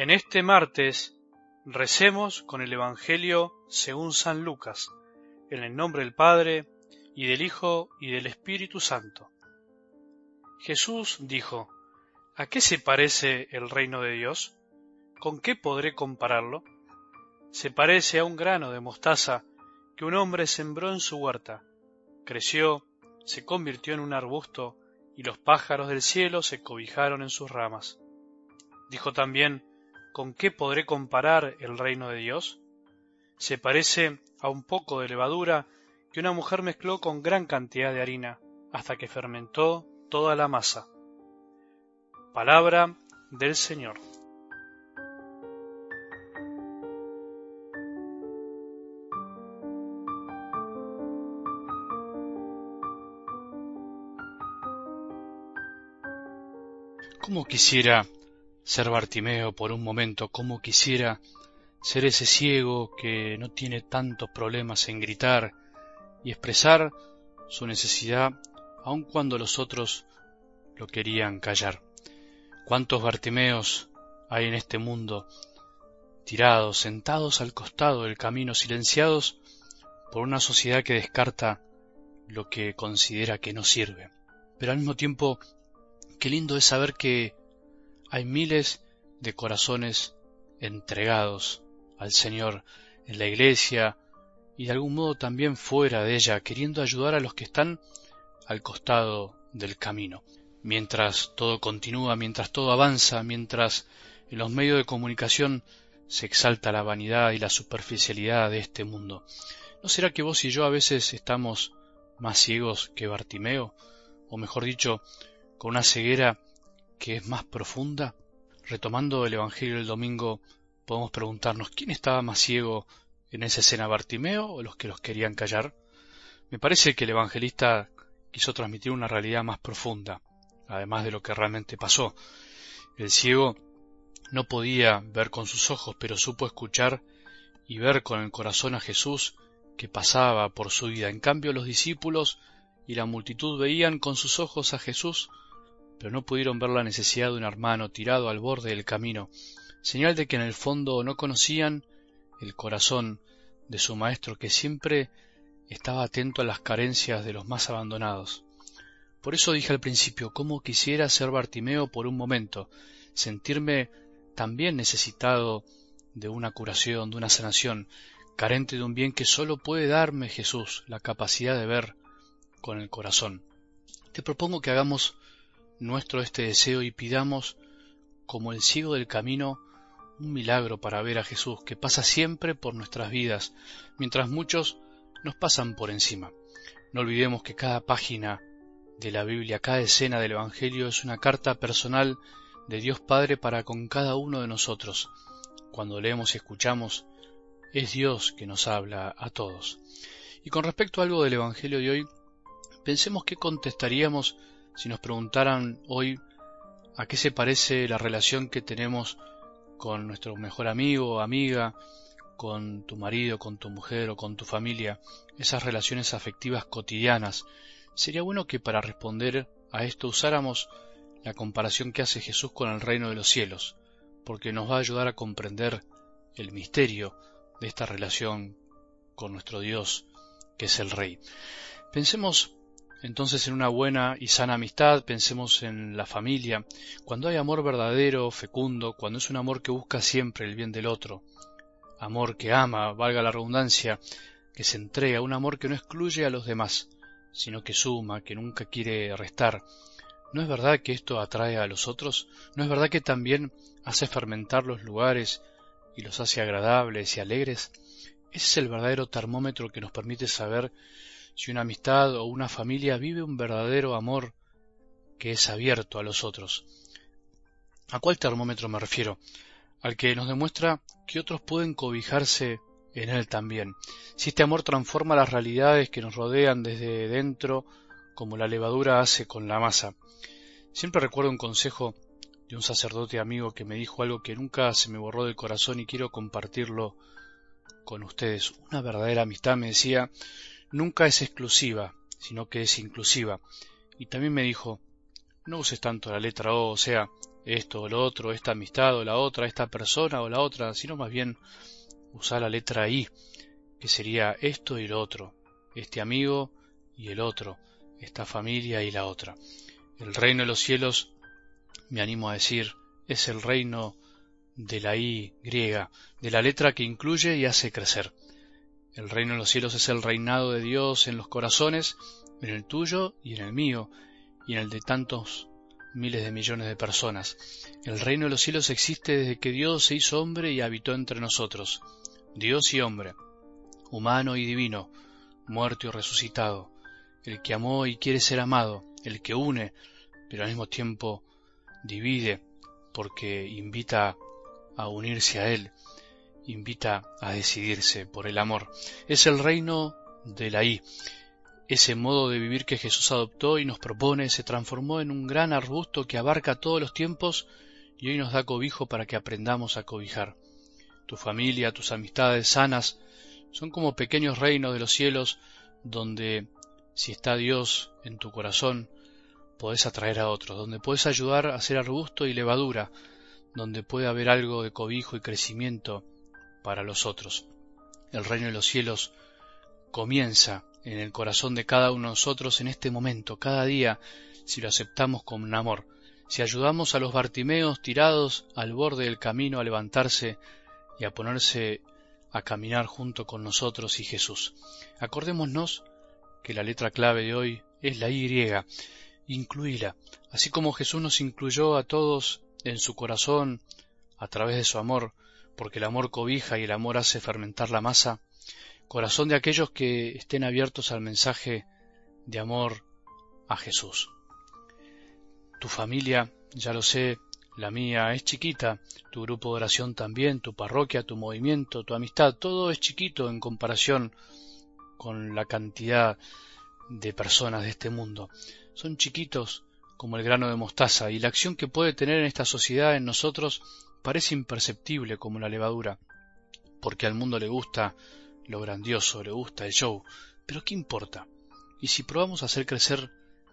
En este martes recemos con el Evangelio según San Lucas, en el nombre del Padre, y del Hijo, y del Espíritu Santo. Jesús dijo, ¿A qué se parece el reino de Dios? ¿Con qué podré compararlo? Se parece a un grano de mostaza que un hombre sembró en su huerta. Creció, se convirtió en un arbusto, y los pájaros del cielo se cobijaron en sus ramas. Dijo también, ¿Con qué podré comparar el reino de Dios? Se parece a un poco de levadura que una mujer mezcló con gran cantidad de harina hasta que fermentó toda la masa. Palabra del Señor. ¿Cómo quisiera ser Bartimeo por un momento, como quisiera ser ese ciego que no tiene tantos problemas en gritar y expresar su necesidad aun cuando los otros lo querían callar. ¿Cuántos Bartimeos hay en este mundo tirados, sentados al costado del camino, silenciados por una sociedad que descarta lo que considera que no sirve? Pero al mismo tiempo, qué lindo es saber que hay miles de corazones entregados al Señor en la iglesia y de algún modo también fuera de ella, queriendo ayudar a los que están al costado del camino. Mientras todo continúa, mientras todo avanza, mientras en los medios de comunicación se exalta la vanidad y la superficialidad de este mundo. ¿No será que vos y yo a veces estamos más ciegos que Bartimeo? O mejor dicho, con una ceguera que es más profunda? Retomando el Evangelio del domingo, podemos preguntarnos quién estaba más ciego en esa escena Bartimeo o los que los querían callar. Me parece que el evangelista quiso transmitir una realidad más profunda, además de lo que realmente pasó. El ciego no podía ver con sus ojos, pero supo escuchar y ver con el corazón a Jesús que pasaba por su vida. En cambio los discípulos y la multitud veían con sus ojos a Jesús pero no pudieron ver la necesidad de un hermano tirado al borde del camino, señal de que en el fondo no conocían el corazón de su maestro que siempre estaba atento a las carencias de los más abandonados. Por eso dije al principio, cómo quisiera ser Bartimeo por un momento, sentirme también necesitado de una curación, de una sanación, carente de un bien que sólo puede darme Jesús, la capacidad de ver con el corazón. Te propongo que hagamos nuestro este deseo y pidamos, como el ciego del camino, un milagro para ver a Jesús que pasa siempre por nuestras vidas, mientras muchos nos pasan por encima. No olvidemos que cada página de la Biblia, cada escena del Evangelio es una carta personal de Dios Padre para con cada uno de nosotros. Cuando leemos y escuchamos, es Dios que nos habla a todos. Y con respecto a algo del Evangelio de hoy, pensemos qué contestaríamos si nos preguntaran hoy a qué se parece la relación que tenemos con nuestro mejor amigo o amiga, con tu marido, con tu mujer o con tu familia, esas relaciones afectivas cotidianas, sería bueno que para responder a esto usáramos la comparación que hace Jesús con el reino de los cielos, porque nos va a ayudar a comprender el misterio de esta relación con nuestro Dios, que es el Rey. Pensemos entonces en una buena y sana amistad, pensemos en la familia, cuando hay amor verdadero, fecundo, cuando es un amor que busca siempre el bien del otro, amor que ama, valga la redundancia, que se entrega, un amor que no excluye a los demás, sino que suma, que nunca quiere restar. ¿No es verdad que esto atrae a los otros? ¿No es verdad que también hace fermentar los lugares y los hace agradables y alegres? Ese es el verdadero termómetro que nos permite saber si una amistad o una familia vive un verdadero amor que es abierto a los otros. ¿A cuál termómetro me refiero? Al que nos demuestra que otros pueden cobijarse en él también. Si este amor transforma las realidades que nos rodean desde dentro, como la levadura hace con la masa. Siempre recuerdo un consejo de un sacerdote amigo que me dijo algo que nunca se me borró del corazón y quiero compartirlo con ustedes. Una verdadera amistad me decía nunca es exclusiva, sino que es inclusiva. Y también me dijo, no uses tanto la letra O, o sea, esto o lo otro, esta amistad o la otra, esta persona o la otra, sino más bien usar la letra I, que sería esto y lo otro, este amigo y el otro, esta familia y la otra. El reino de los cielos, me animo a decir, es el reino de la I griega, de la letra que incluye y hace crecer. El reino de los cielos es el reinado de Dios en los corazones, en el tuyo y en el mío, y en el de tantos miles de millones de personas. El reino de los cielos existe desde que Dios se hizo hombre y habitó entre nosotros. Dios y hombre, humano y divino, muerto y resucitado, el que amó y quiere ser amado, el que une, pero al mismo tiempo divide, porque invita a unirse a Él, invita a decidirse por el amor. Es el reino de la ese modo de vivir que Jesús adoptó y nos propone se transformó en un gran arbusto que abarca todos los tiempos y hoy nos da cobijo para que aprendamos a cobijar. Tu familia, tus amistades sanas, son como pequeños reinos de los cielos donde, si está Dios en tu corazón, podés atraer a otros, donde puedes ayudar a ser arbusto y levadura, donde puede haber algo de cobijo y crecimiento para los otros. El reino de los cielos comienza en el corazón de cada uno de nosotros en este momento, cada día, si lo aceptamos con amor, si ayudamos a los Bartimeos tirados al borde del camino a levantarse y a ponerse a caminar junto con nosotros y Jesús. Acordémonos que la letra clave de hoy es la Y, incluíla, así como Jesús nos incluyó a todos en su corazón a través de su amor, porque el amor cobija y el amor hace fermentar la masa, corazón de aquellos que estén abiertos al mensaje de amor a Jesús. Tu familia, ya lo sé, la mía es chiquita, tu grupo de oración también, tu parroquia, tu movimiento, tu amistad, todo es chiquito en comparación con la cantidad de personas de este mundo. Son chiquitos como el grano de mostaza y la acción que puede tener en esta sociedad en nosotros parece imperceptible como la levadura, porque al mundo le gusta lo grandioso, le gusta el show, pero ¿qué importa? ¿Y si probamos a hacer crecer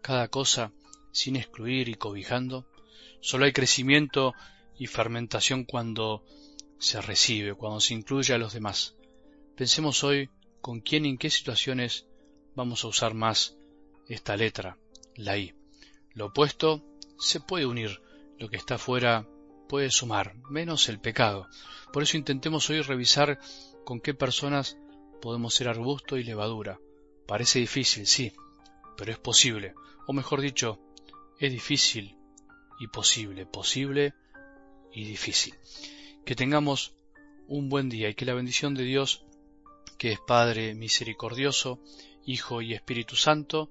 cada cosa sin excluir y cobijando? Solo hay crecimiento y fermentación cuando se recibe, cuando se incluye a los demás. Pensemos hoy con quién y en qué situaciones vamos a usar más esta letra, la I. Lo opuesto se puede unir, lo que está fuera puede sumar, menos el pecado. Por eso intentemos hoy revisar con qué personas podemos ser arbusto y levadura. Parece difícil, sí, pero es posible. O mejor dicho, es difícil y posible, posible y difícil. Que tengamos un buen día y que la bendición de Dios, que es Padre misericordioso, Hijo y Espíritu Santo,